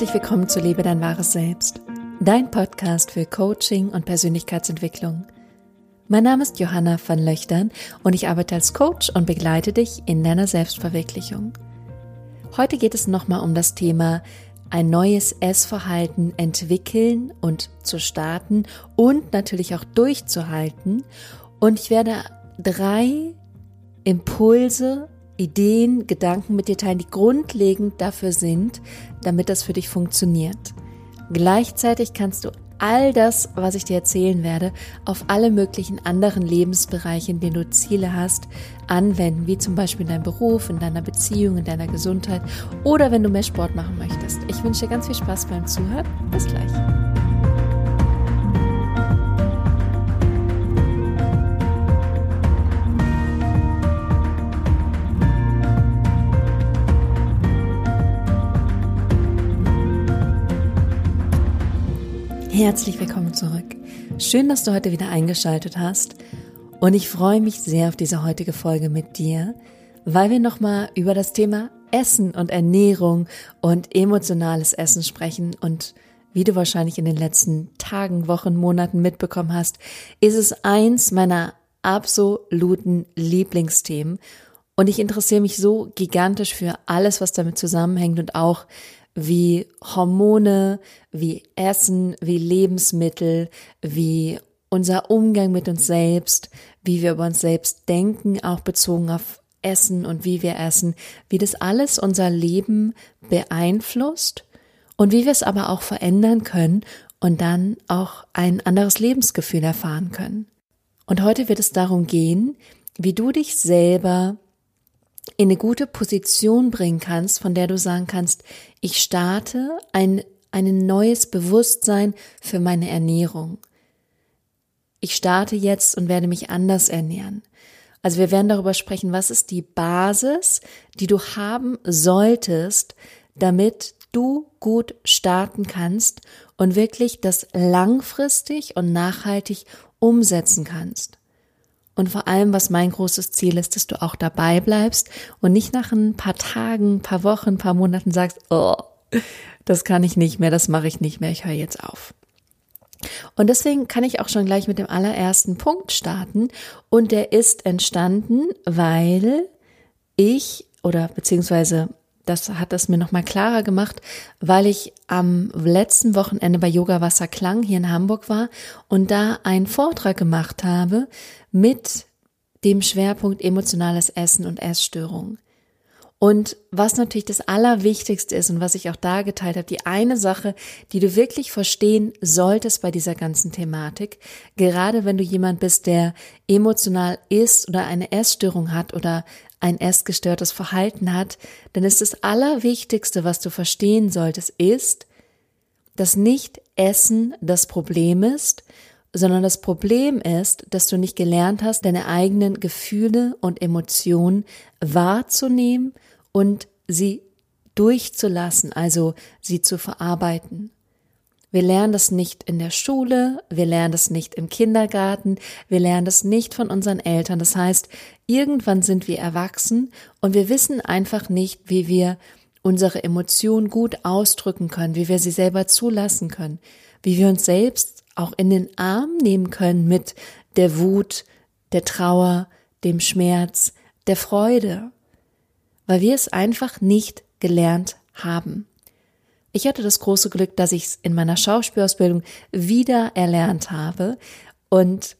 Herzlich willkommen zu Lebe dein wahres Selbst, dein Podcast für Coaching und Persönlichkeitsentwicklung. Mein Name ist Johanna van Löchtern und ich arbeite als Coach und begleite dich in deiner Selbstverwirklichung. Heute geht es nochmal um das Thema ein neues Essverhalten entwickeln und zu starten und natürlich auch durchzuhalten. Und ich werde drei Impulse Ideen, Gedanken mit dir teilen, die grundlegend dafür sind, damit das für dich funktioniert. Gleichzeitig kannst du all das, was ich dir erzählen werde, auf alle möglichen anderen Lebensbereiche, in denen du Ziele hast, anwenden, wie zum Beispiel in deinem Beruf, in deiner Beziehung, in deiner Gesundheit oder wenn du mehr Sport machen möchtest. Ich wünsche dir ganz viel Spaß beim Zuhören. Bis gleich. Herzlich willkommen zurück. Schön, dass du heute wieder eingeschaltet hast. Und ich freue mich sehr auf diese heutige Folge mit dir, weil wir nochmal über das Thema Essen und Ernährung und emotionales Essen sprechen. Und wie du wahrscheinlich in den letzten Tagen, Wochen, Monaten mitbekommen hast, ist es eins meiner absoluten Lieblingsthemen. Und ich interessiere mich so gigantisch für alles, was damit zusammenhängt und auch wie Hormone, wie Essen, wie Lebensmittel, wie unser Umgang mit uns selbst, wie wir über uns selbst denken, auch bezogen auf Essen und wie wir essen, wie das alles unser Leben beeinflusst und wie wir es aber auch verändern können und dann auch ein anderes Lebensgefühl erfahren können. Und heute wird es darum gehen, wie du dich selber in eine gute Position bringen kannst, von der du sagen kannst, ich starte ein, ein neues Bewusstsein für meine Ernährung. Ich starte jetzt und werde mich anders ernähren. Also wir werden darüber sprechen, was ist die Basis, die du haben solltest, damit du gut starten kannst und wirklich das langfristig und nachhaltig umsetzen kannst. Und vor allem, was mein großes Ziel ist, dass du auch dabei bleibst und nicht nach ein paar Tagen, ein paar Wochen, ein paar Monaten sagst, oh, das kann ich nicht mehr, das mache ich nicht mehr, ich höre jetzt auf. Und deswegen kann ich auch schon gleich mit dem allerersten Punkt starten. Und der ist entstanden, weil ich oder beziehungsweise das hat es mir nochmal klarer gemacht, weil ich am letzten Wochenende bei Yoga Wasser Klang hier in Hamburg war und da einen Vortrag gemacht habe mit dem Schwerpunkt emotionales Essen und Essstörungen. Und was natürlich das Allerwichtigste ist und was ich auch da geteilt habe, die eine Sache, die du wirklich verstehen solltest bei dieser ganzen Thematik, gerade wenn du jemand bist, der emotional ist oder eine Essstörung hat oder ein essgestörtes Verhalten hat, dann ist das Allerwichtigste, was du verstehen solltest, ist, dass nicht Essen das Problem ist, sondern das Problem ist, dass du nicht gelernt hast, deine eigenen Gefühle und Emotionen wahrzunehmen und sie durchzulassen, also sie zu verarbeiten. Wir lernen das nicht in der Schule, wir lernen das nicht im Kindergarten, wir lernen das nicht von unseren Eltern. Das heißt, irgendwann sind wir erwachsen und wir wissen einfach nicht, wie wir unsere Emotionen gut ausdrücken können, wie wir sie selber zulassen können, wie wir uns selbst auch in den Arm nehmen können mit der Wut, der Trauer, dem Schmerz, der Freude weil wir es einfach nicht gelernt haben. Ich hatte das große Glück, dass ich es in meiner Schauspielausbildung wieder erlernt habe und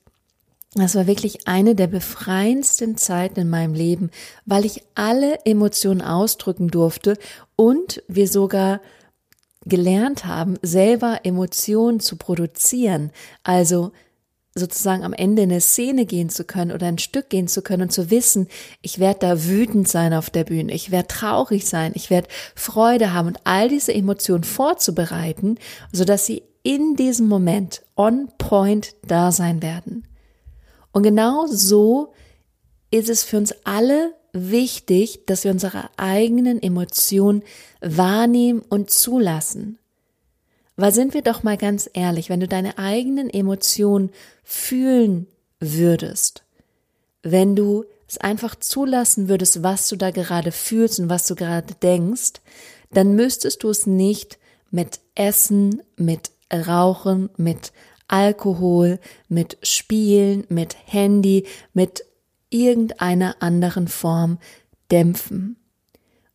das war wirklich eine der befreiendsten Zeiten in meinem Leben, weil ich alle Emotionen ausdrücken durfte und wir sogar gelernt haben, selber Emotionen zu produzieren. Also sozusagen am Ende in eine Szene gehen zu können oder ein Stück gehen zu können und zu wissen, ich werde da wütend sein auf der Bühne, ich werde traurig sein, ich werde Freude haben und all diese Emotionen vorzubereiten, so dass sie in diesem Moment on point da sein werden. Und genau so ist es für uns alle wichtig, dass wir unsere eigenen Emotionen wahrnehmen und zulassen. Weil sind wir doch mal ganz ehrlich, wenn du deine eigenen Emotionen fühlen würdest, wenn du es einfach zulassen würdest, was du da gerade fühlst und was du gerade denkst, dann müsstest du es nicht mit Essen, mit Rauchen, mit Alkohol, mit Spielen, mit Handy, mit irgendeiner anderen Form dämpfen,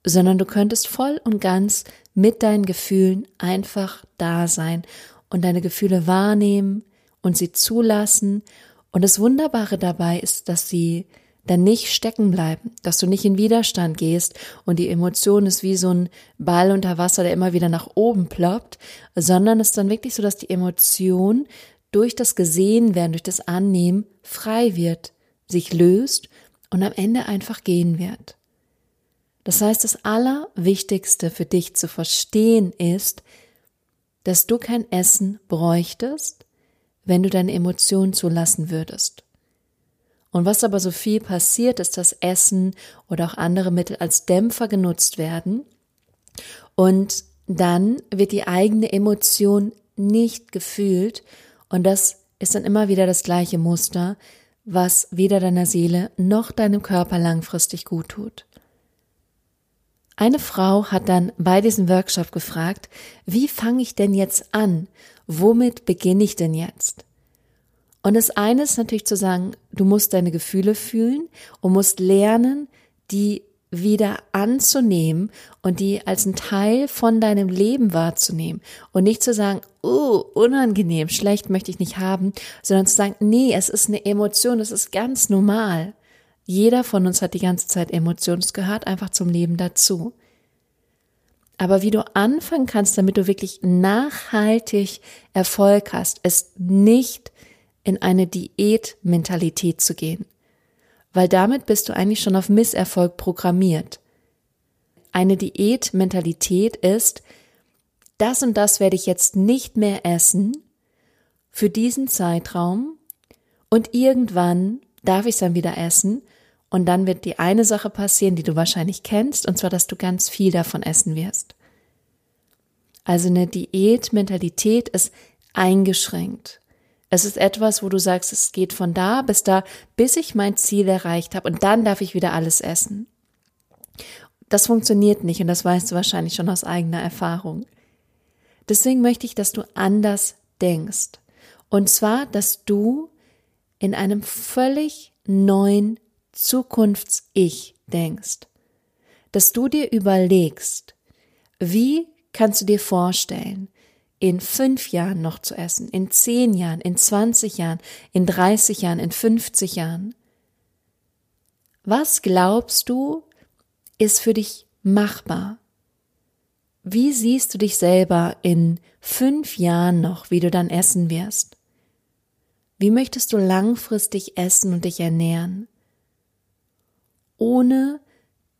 sondern du könntest voll und ganz mit deinen Gefühlen einfach da sein und deine Gefühle wahrnehmen und sie zulassen. Und das Wunderbare dabei ist, dass sie dann nicht stecken bleiben, dass du nicht in Widerstand gehst und die Emotion ist wie so ein Ball unter Wasser, der immer wieder nach oben ploppt, sondern es ist dann wirklich so, dass die Emotion durch das Gesehenwerden, durch das Annehmen frei wird, sich löst und am Ende einfach gehen wird. Das heißt, das Allerwichtigste für dich zu verstehen ist, dass du kein Essen bräuchtest, wenn du deine Emotionen zulassen würdest. Und was aber so viel passiert, ist, dass Essen oder auch andere Mittel als Dämpfer genutzt werden und dann wird die eigene Emotion nicht gefühlt und das ist dann immer wieder das gleiche Muster, was weder deiner Seele noch deinem Körper langfristig gut tut. Eine Frau hat dann bei diesem Workshop gefragt, wie fange ich denn jetzt an? Womit beginne ich denn jetzt? Und das eine ist natürlich zu sagen, du musst deine Gefühle fühlen und musst lernen, die wieder anzunehmen und die als ein Teil von deinem Leben wahrzunehmen und nicht zu sagen, oh, unangenehm, schlecht möchte ich nicht haben, sondern zu sagen, nee, es ist eine Emotion, es ist ganz normal. Jeder von uns hat die ganze Zeit Emotionen, es gehört einfach zum Leben dazu. Aber wie du anfangen kannst, damit du wirklich nachhaltig Erfolg hast, ist nicht in eine Diätmentalität zu gehen, weil damit bist du eigentlich schon auf Misserfolg programmiert. Eine Diätmentalität ist, das und das werde ich jetzt nicht mehr essen für diesen Zeitraum und irgendwann darf ich es dann wieder essen und dann wird die eine Sache passieren, die du wahrscheinlich kennst, und zwar, dass du ganz viel davon essen wirst. Also eine Diätmentalität ist eingeschränkt. Es ist etwas, wo du sagst, es geht von da bis da, bis ich mein Ziel erreicht habe und dann darf ich wieder alles essen. Das funktioniert nicht und das weißt du wahrscheinlich schon aus eigener Erfahrung. Deswegen möchte ich, dass du anders denkst. Und zwar, dass du in einem völlig neuen Zukunfts-Ich denkst. Dass du dir überlegst, wie kannst du dir vorstellen, in fünf Jahren noch zu essen, in zehn Jahren, in zwanzig Jahren, in dreißig Jahren, in fünfzig Jahren? Was glaubst du, ist für dich machbar? Wie siehst du dich selber in fünf Jahren noch, wie du dann essen wirst? Wie möchtest du langfristig essen und dich ernähren? Ohne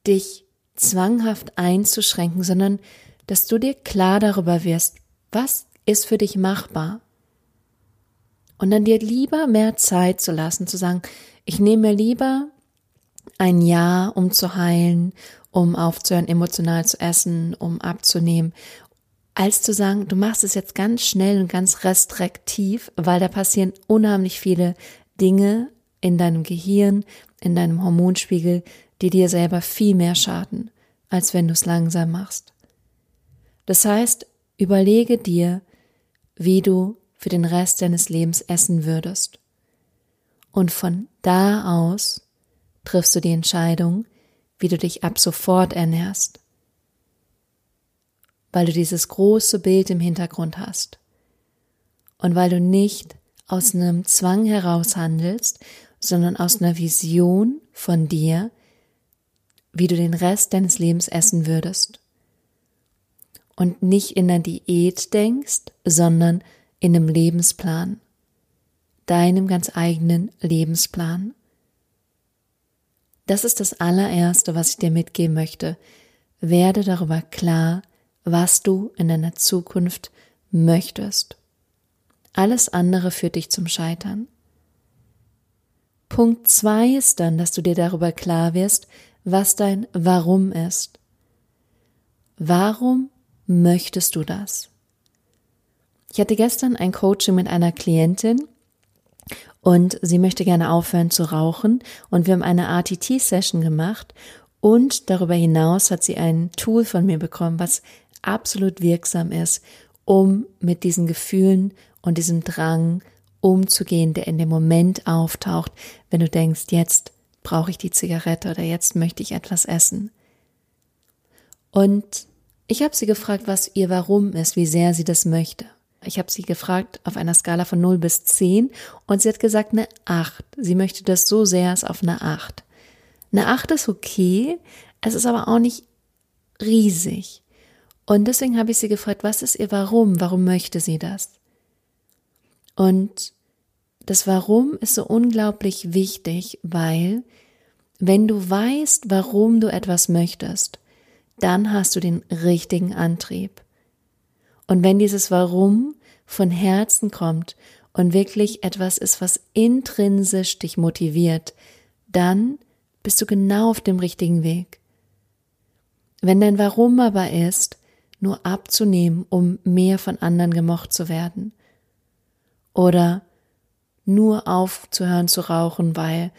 dich zwanghaft einzuschränken, sondern dass du dir klar darüber wirst, was ist für dich machbar? Und dann dir lieber mehr Zeit zu lassen, zu sagen, ich nehme mir lieber ein Jahr, um zu heilen, um aufzuhören, emotional zu essen, um abzunehmen, als zu sagen, du machst es jetzt ganz schnell und ganz restriktiv, weil da passieren unheimlich viele Dinge in deinem Gehirn, in deinem Hormonspiegel, die dir selber viel mehr schaden, als wenn du es langsam machst. Das heißt, Überlege dir, wie du für den Rest deines Lebens essen würdest. Und von da aus triffst du die Entscheidung, wie du dich ab sofort ernährst. Weil du dieses große Bild im Hintergrund hast. Und weil du nicht aus einem Zwang heraus handelst, sondern aus einer Vision von dir, wie du den Rest deines Lebens essen würdest und nicht in der Diät denkst, sondern in einem Lebensplan, deinem ganz eigenen Lebensplan. Das ist das allererste, was ich dir mitgeben möchte. Werde darüber klar, was du in deiner Zukunft möchtest. Alles andere führt dich zum Scheitern. Punkt zwei ist dann, dass du dir darüber klar wirst, was dein Warum ist. Warum möchtest du das? Ich hatte gestern ein Coaching mit einer Klientin und sie möchte gerne aufhören zu rauchen und wir haben eine RTT-Session gemacht und darüber hinaus hat sie ein Tool von mir bekommen, was absolut wirksam ist, um mit diesen Gefühlen und diesem Drang umzugehen, der in dem Moment auftaucht, wenn du denkst, jetzt brauche ich die Zigarette oder jetzt möchte ich etwas essen. Und ich habe sie gefragt, was ihr Warum ist, wie sehr sie das möchte. Ich habe sie gefragt auf einer Skala von 0 bis 10 und sie hat gesagt eine 8. Sie möchte das so sehr als auf eine 8. Eine 8 ist okay, es ist aber auch nicht riesig. Und deswegen habe ich sie gefragt, was ist ihr Warum? Warum möchte sie das? Und das Warum ist so unglaublich wichtig, weil wenn du weißt, warum du etwas möchtest, dann hast du den richtigen Antrieb. Und wenn dieses Warum von Herzen kommt und wirklich etwas ist, was intrinsisch dich motiviert, dann bist du genau auf dem richtigen Weg. Wenn dein Warum aber ist, nur abzunehmen, um mehr von anderen gemocht zu werden, oder nur aufzuhören zu rauchen, weil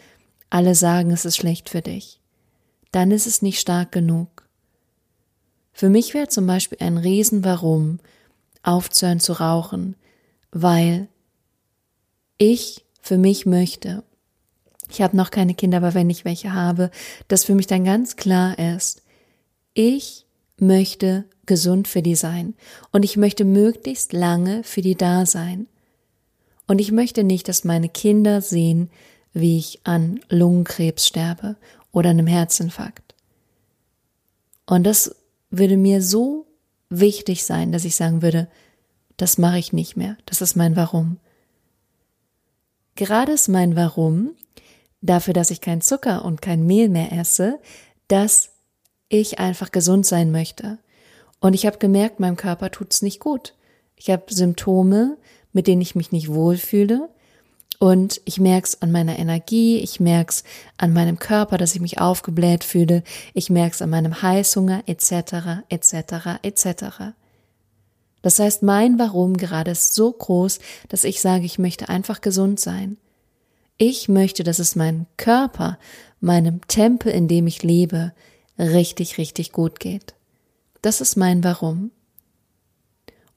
alle sagen, es ist schlecht für dich, dann ist es nicht stark genug. Für mich wäre zum Beispiel ein Riesenwarum, aufzuhören zu rauchen, weil ich für mich möchte, ich habe noch keine Kinder, aber wenn ich welche habe, dass für mich dann ganz klar ist, ich möchte gesund für die sein und ich möchte möglichst lange für die da sein. Und ich möchte nicht, dass meine Kinder sehen, wie ich an Lungenkrebs sterbe oder einem Herzinfarkt. Und das würde mir so wichtig sein, dass ich sagen würde, das mache ich nicht mehr. Das ist mein Warum. Gerade ist mein Warum dafür, dass ich kein Zucker und kein Mehl mehr esse, dass ich einfach gesund sein möchte. Und ich habe gemerkt, meinem Körper tut's nicht gut. Ich habe Symptome, mit denen ich mich nicht wohlfühle. Und ich merk's an meiner Energie, ich merk's an meinem Körper, dass ich mich aufgebläht fühle, ich merk's an meinem Heißhunger etc. etc. etc. Das heißt, mein Warum gerade ist so groß, dass ich sage, ich möchte einfach gesund sein. Ich möchte, dass es meinem Körper, meinem Tempel, in dem ich lebe, richtig, richtig gut geht. Das ist mein Warum.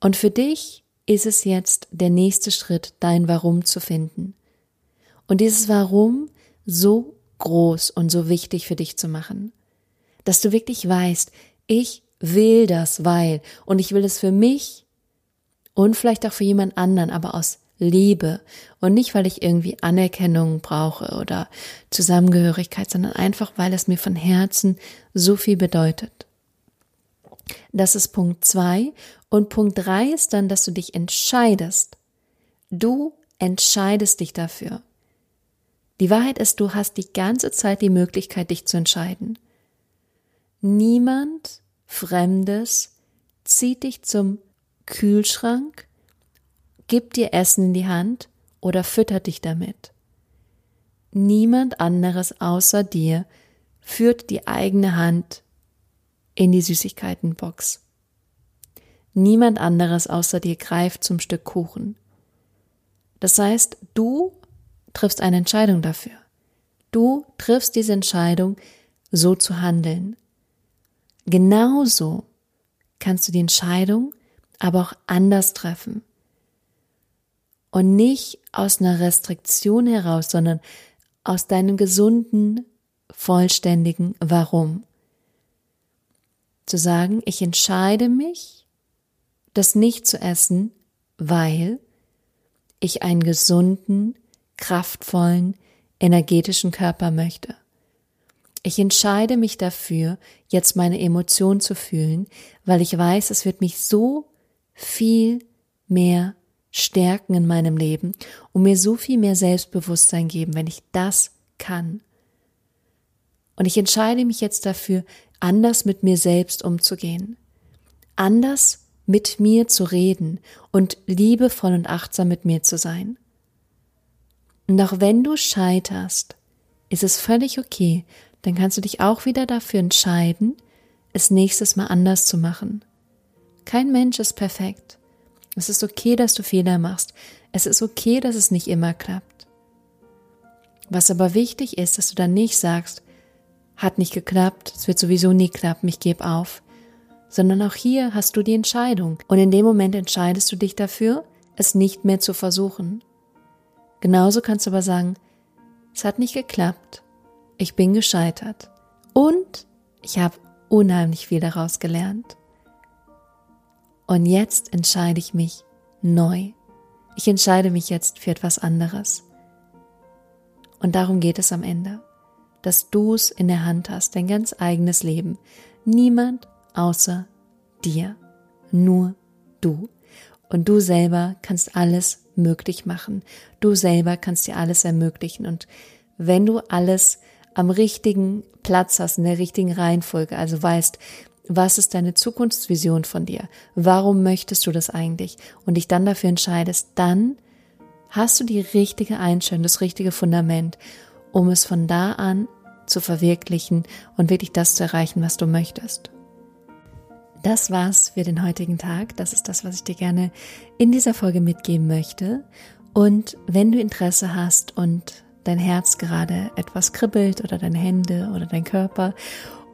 Und für dich ist es jetzt der nächste Schritt, dein Warum zu finden. Und dieses Warum so groß und so wichtig für dich zu machen, dass du wirklich weißt, ich will das, weil, und ich will es für mich und vielleicht auch für jemand anderen, aber aus Liebe und nicht, weil ich irgendwie Anerkennung brauche oder Zusammengehörigkeit, sondern einfach, weil es mir von Herzen so viel bedeutet. Das ist Punkt zwei. Und Punkt drei ist dann, dass du dich entscheidest. Du entscheidest dich dafür. Die Wahrheit ist, du hast die ganze Zeit die Möglichkeit, dich zu entscheiden. Niemand Fremdes zieht dich zum Kühlschrank gibt dir Essen in die Hand oder füttert dich damit. Niemand anderes außer dir führt die eigene Hand in die Süßigkeitenbox. Niemand anderes außer dir greift zum Stück Kuchen. Das heißt, du triffst eine Entscheidung dafür. Du triffst diese Entscheidung, so zu handeln. Genauso kannst du die Entscheidung aber auch anders treffen und nicht aus einer Restriktion heraus, sondern aus deinem gesunden, vollständigen Warum. Zu sagen, ich entscheide mich, das nicht zu essen, weil ich einen gesunden, kraftvollen, energetischen Körper möchte. Ich entscheide mich dafür, jetzt meine Emotion zu fühlen, weil ich weiß, es wird mich so viel mehr stärken in meinem Leben und mir so viel mehr Selbstbewusstsein geben, wenn ich das kann. Und ich entscheide mich jetzt dafür, anders mit mir selbst umzugehen, anders mit mir zu reden und liebevoll und achtsam mit mir zu sein. Und auch wenn du scheiterst, ist es völlig okay, dann kannst du dich auch wieder dafür entscheiden, es nächstes Mal anders zu machen. Kein Mensch ist perfekt. Es ist okay, dass du Fehler machst. Es ist okay, dass es nicht immer klappt. Was aber wichtig ist, dass du dann nicht sagst, hat nicht geklappt, es wird sowieso nie klappen, ich gebe auf, sondern auch hier hast du die Entscheidung. Und in dem Moment entscheidest du dich dafür, es nicht mehr zu versuchen. Genauso kannst du aber sagen, es hat nicht geklappt, ich bin gescheitert und ich habe unheimlich viel daraus gelernt. Und jetzt entscheide ich mich neu. Ich entscheide mich jetzt für etwas anderes. Und darum geht es am Ende, dass du es in der Hand hast, dein ganz eigenes Leben. Niemand außer dir. Nur du. Und du selber kannst alles möglich machen. Du selber kannst dir alles ermöglichen. Und wenn du alles am richtigen Platz hast, in der richtigen Reihenfolge, also weißt, was ist deine Zukunftsvision von dir? Warum möchtest du das eigentlich? Und dich dann dafür entscheidest, dann hast du die richtige Einstellung, das richtige Fundament, um es von da an zu verwirklichen und wirklich das zu erreichen, was du möchtest. Das war's für den heutigen Tag. Das ist das, was ich dir gerne in dieser Folge mitgeben möchte. Und wenn du Interesse hast und dein Herz gerade etwas kribbelt oder deine Hände oder dein Körper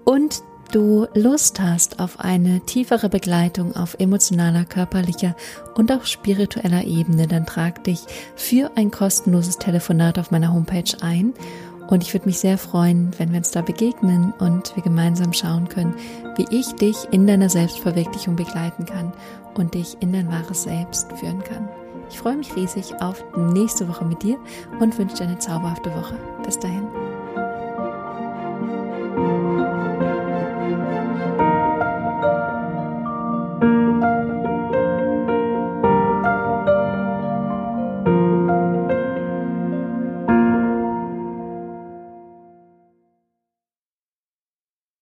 und du Lust hast auf eine tiefere Begleitung auf emotionaler, körperlicher und auch spiritueller Ebene, dann trag dich für ein kostenloses Telefonat auf meiner Homepage ein und ich würde mich sehr freuen, wenn wir uns da begegnen und wir gemeinsam schauen können, wie ich dich in deiner Selbstverwirklichung begleiten kann und dich in dein wahres Selbst führen kann. Ich freue mich riesig auf nächste Woche mit dir und wünsche dir eine zauberhafte Woche. Bis dahin.